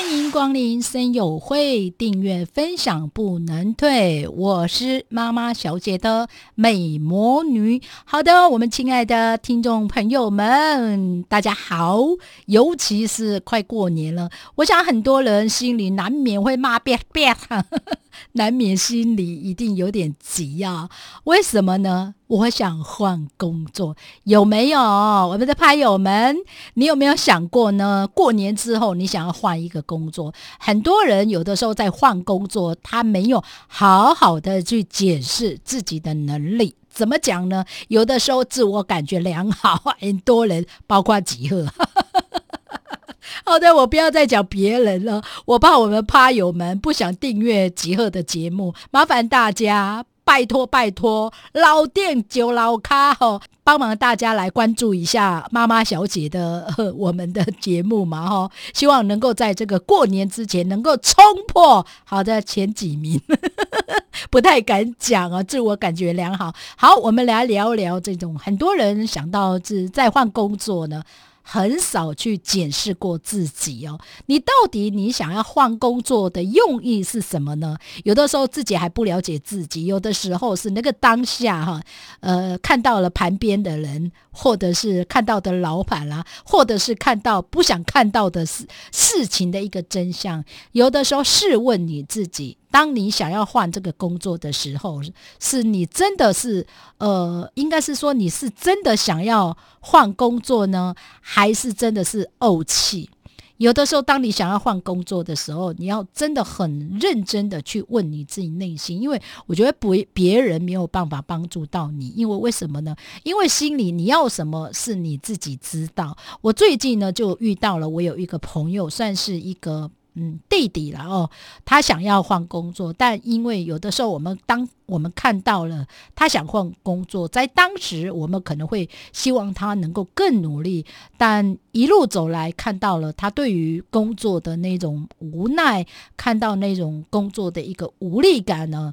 欢迎光临森友会，订阅分享不能退。我是妈妈小姐的美魔女。好的，我们亲爱的听众朋友们，大家好。尤其是快过年了，我想很多人心里难免会骂别别，难免心里一定有点急啊。为什么呢？我想换工作，有没有？我们的拍友们，你有没有想过呢？过年之后，你想要换一个工作？很多人有的时候在换工作，他没有好好的去解释自己的能力。怎么讲呢？有的时候自我感觉良好，很多人包括几何。好的，我不要再讲别人了，我怕我们趴友们不想订阅吉赫的节目，麻烦大家。拜托拜托，老店酒老咖吼，帮忙大家来关注一下妈妈小姐的我们的节目嘛哈，希望能够在这个过年之前能够冲破好的前几名，不太敢讲啊，自我感觉良好。好，我们来聊聊这种很多人想到是再换工作呢。很少去检视过自己哦，你到底你想要换工作的用意是什么呢？有的时候自己还不了解自己，有的时候是那个当下哈，呃，看到了旁边的人，或者是看到的老板啦，或者是看到不想看到的事事情的一个真相。有的时候试问你自己。当你想要换这个工作的时候，是你真的是呃，应该是说你是真的想要换工作呢，还是真的是怄气？有的时候，当你想要换工作的时候，你要真的很认真的去问你自己内心，因为我觉得不别人没有办法帮助到你，因为为什么呢？因为心里你要什么是你自己知道。我最近呢就遇到了，我有一个朋友，算是一个。嗯，弟弟了哦，他想要换工作，但因为有的时候我们当我们看到了他想换工作，在当时我们可能会希望他能够更努力，但一路走来看到了他对于工作的那种无奈，看到那种工作的一个无力感呢，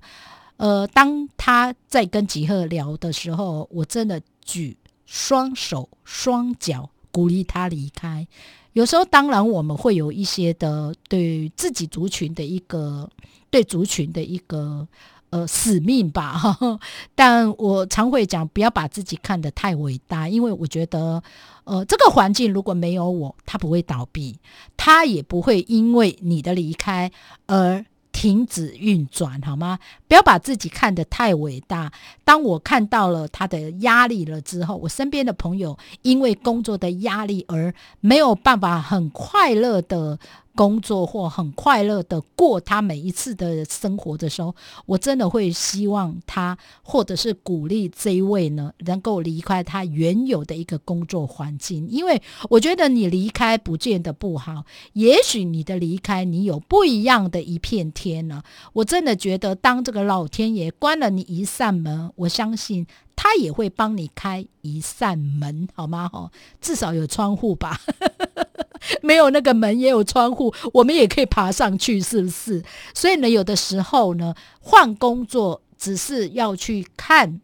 呃，当他在跟吉赫聊的时候，我真的举双手双脚鼓励他离开。有时候，当然我们会有一些的对自己族群的一个对族群的一个呃使命吧。但我常会讲，不要把自己看得太伟大，因为我觉得，呃，这个环境如果没有我，它不会倒闭，它也不会因为你的离开而。停止运转好吗？不要把自己看得太伟大。当我看到了他的压力了之后，我身边的朋友因为工作的压力而没有办法很快乐的。工作或很快乐的过他每一次的生活的时候，我真的会希望他，或者是鼓励这一位呢，能够离开他原有的一个工作环境，因为我觉得你离开不见得不好，也许你的离开你有不一样的一片天呢。我真的觉得，当这个老天爷关了你一扇门，我相信他也会帮你开一扇门，好吗？哈，至少有窗户吧。没有那个门也有窗户，我们也可以爬上去，是不是？所以呢，有的时候呢，换工作只是要去看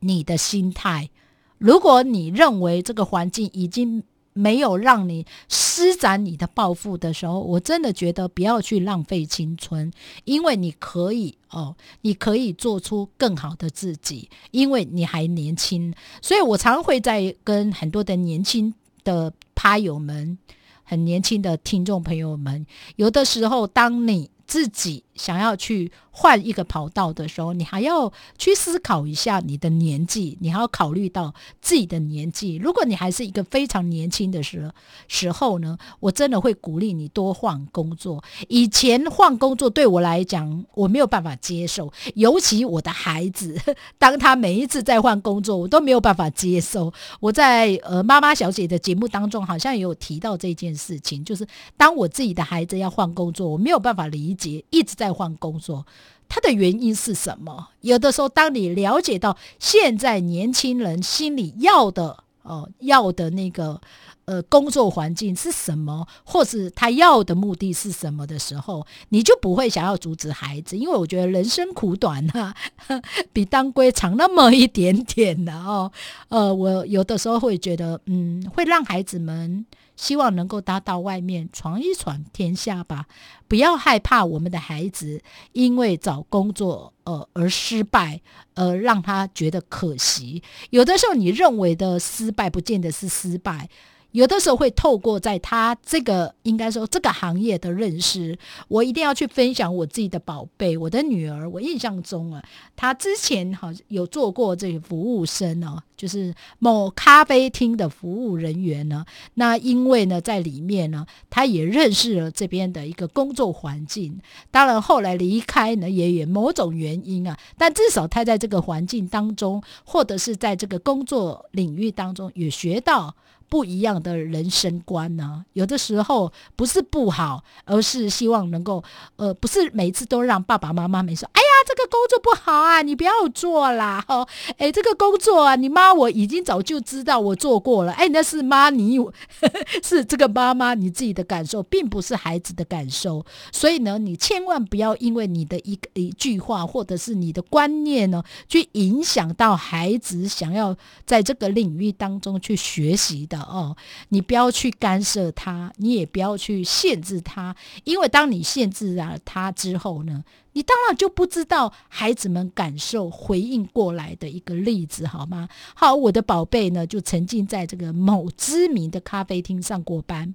你的心态。如果你认为这个环境已经没有让你施展你的抱负的时候，我真的觉得不要去浪费青春，因为你可以哦，你可以做出更好的自己，因为你还年轻。所以我常会在跟很多的年轻的。趴友们，很年轻的听众朋友们，有的时候，当你自己想要去。换一个跑道的时候，你还要去思考一下你的年纪，你还要考虑到自己的年纪。如果你还是一个非常年轻的时时候呢，我真的会鼓励你多换工作。以前换工作对我来讲，我没有办法接受，尤其我的孩子，当他每一次在换工作，我都没有办法接受。我在呃妈妈小姐的节目当中，好像也有提到这件事情，就是当我自己的孩子要换工作，我没有办法理解，一直在换工作。它的原因是什么？有的时候，当你了解到现在年轻人心里要的，哦，要的那个，呃，工作环境是什么，或是他要的目的是什么的时候，你就不会想要阻止孩子，因为我觉得人生苦短啊，比当归长那么一点点的哦。呃，我有的时候会觉得，嗯，会让孩子们希望能够搭到外面闯一闯天下吧，不要害怕我们的孩子因为找工作呃而失败，呃，让他觉得可惜。有的时候你认为的失败，不见得是失败。有的时候会透过在他这个应该说这个行业的认识，我一定要去分享我自己的宝贝，我的女儿。我印象中啊，她之前好像有做过这个服务生哦，就是某咖啡厅的服务人员呢。那因为呢，在里面呢，她也认识了这边的一个工作环境。当然后来离开呢，也有某种原因啊。但至少她在这个环境当中，或者是在这个工作领域当中，也学到。不一样的人生观呢，有的时候不是不好，而是希望能够，呃，不是每次都让爸爸妈妈们说，这个工作不好啊，你不要做啦，哦，哎，这个工作啊，你妈我已经早就知道，我做过了，哎，那是妈你 是这个妈妈你自己的感受，并不是孩子的感受，所以呢，你千万不要因为你的一个一句话或者是你的观念呢，去影响到孩子想要在这个领域当中去学习的。哦，你不要去干涉他，你也不要去限制他，因为当你限制了他之后呢，你当然就不知道孩子们感受回应过来的一个例子，好吗？好，我的宝贝呢，就曾经在这个某知名的咖啡厅上过班，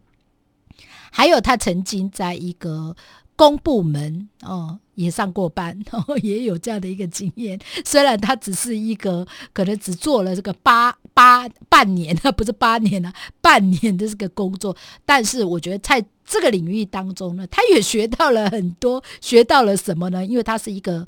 还有他曾经在一个公部门哦。也上过班，然 后也有这样的一个经验。虽然他只是一个可能只做了这个八八半年，啊，不是八年啊，半年的这个工作，但是我觉得在这个领域当中呢，他也学到了很多。学到了什么呢？因为他是一个。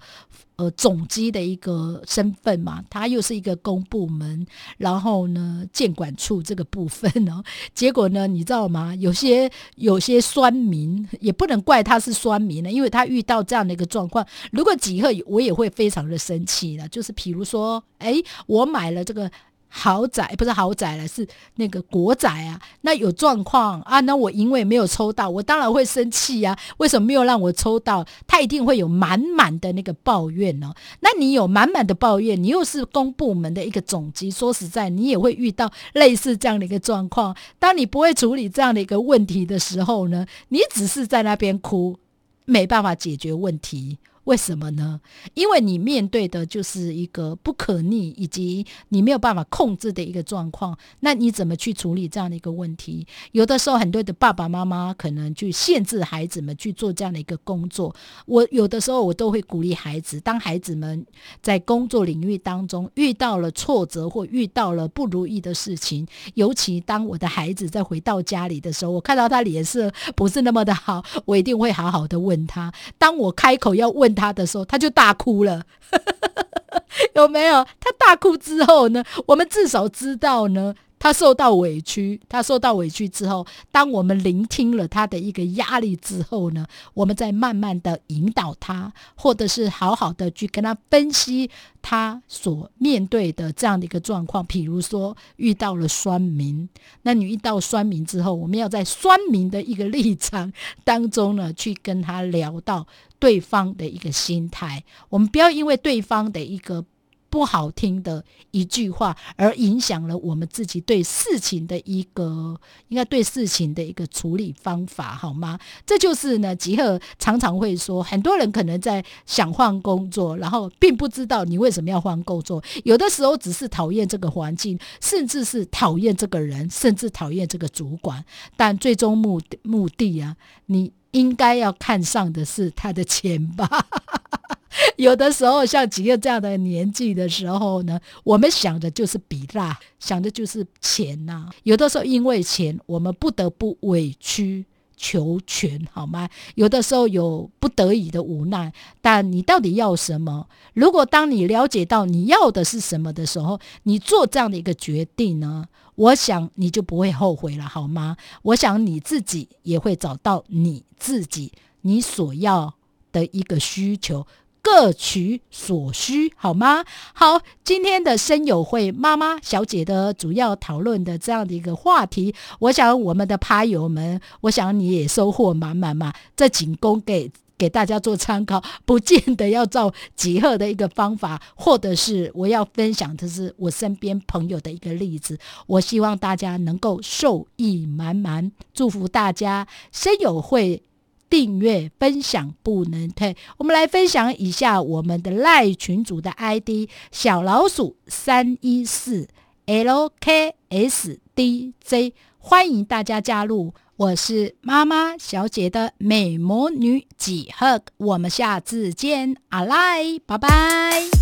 呃，总机的一个身份嘛，他又是一个公部门，然后呢，监管处这个部分呢，结果呢，你知道吗？有些有些酸民也不能怪他是酸民呢，因为他遇到这样的一个状况，如果几贺我也会非常的生气了，就是比如说，哎，我买了这个。豪宅不是豪宅了，是那个国宅啊。那有状况啊，那我因为没有抽到，我当然会生气呀。为什么没有让我抽到？他一定会有满满的那个抱怨哦。那你有满满的抱怨，你又是公部门的一个总机，说实在，你也会遇到类似这样的一个状况。当你不会处理这样的一个问题的时候呢，你只是在那边哭，没办法解决问题。为什么呢？因为你面对的就是一个不可逆以及你没有办法控制的一个状况，那你怎么去处理这样的一个问题？有的时候，很多的爸爸妈妈可能去限制孩子们去做这样的一个工作。我有的时候我都会鼓励孩子，当孩子们在工作领域当中遇到了挫折或遇到了不如意的事情，尤其当我的孩子在回到家里的时候，我看到他脸色不是那么的好，我一定会好好的问他。当我开口要问。他的时候，他就大哭了，有没有？他大哭之后呢？我们至少知道呢。他受到委屈，他受到委屈之后，当我们聆听了他的一个压力之后呢，我们再慢慢的引导他，或者是好好的去跟他分析他所面对的这样的一个状况。比如说遇到了酸民，那你遇到酸民之后，我们要在酸民的一个立场当中呢，去跟他聊到对方的一个心态。我们不要因为对方的一个。不好听的一句话，而影响了我们自己对事情的一个，应该对事情的一个处理方法，好吗？这就是呢，吉赫常常会说，很多人可能在想换工作，然后并不知道你为什么要换工作，有的时候只是讨厌这个环境，甚至是讨厌这个人，甚至讨厌这个主管，但最终目目的啊，你应该要看上的是他的钱吧。有的时候，像几个这样的年纪的时候呢，我们想的就是比大，想的就是钱呐。有的时候因为钱，我们不得不委曲求全，好吗？有的时候有不得已的无奈，但你到底要什么？如果当你了解到你要的是什么的时候，你做这样的一个决定呢，我想你就不会后悔了，好吗？我想你自己也会找到你自己你所要的一个需求。各取所需，好吗？好，今天的声友会妈妈小姐的主要讨论的这样的一个话题，我想我们的趴友们，我想你也收获满满嘛。这仅供给给大家做参考，不见得要照几何的一个方法，或者是我要分享的是我身边朋友的一个例子。我希望大家能够受益满满，祝福大家声友会。订阅分享不能退。我们来分享一下我们的赖群主的 ID：小老鼠三一四 LKSDJ，欢迎大家加入。我是妈妈小姐的美魔女几何，我们下次见，阿赖，拜拜。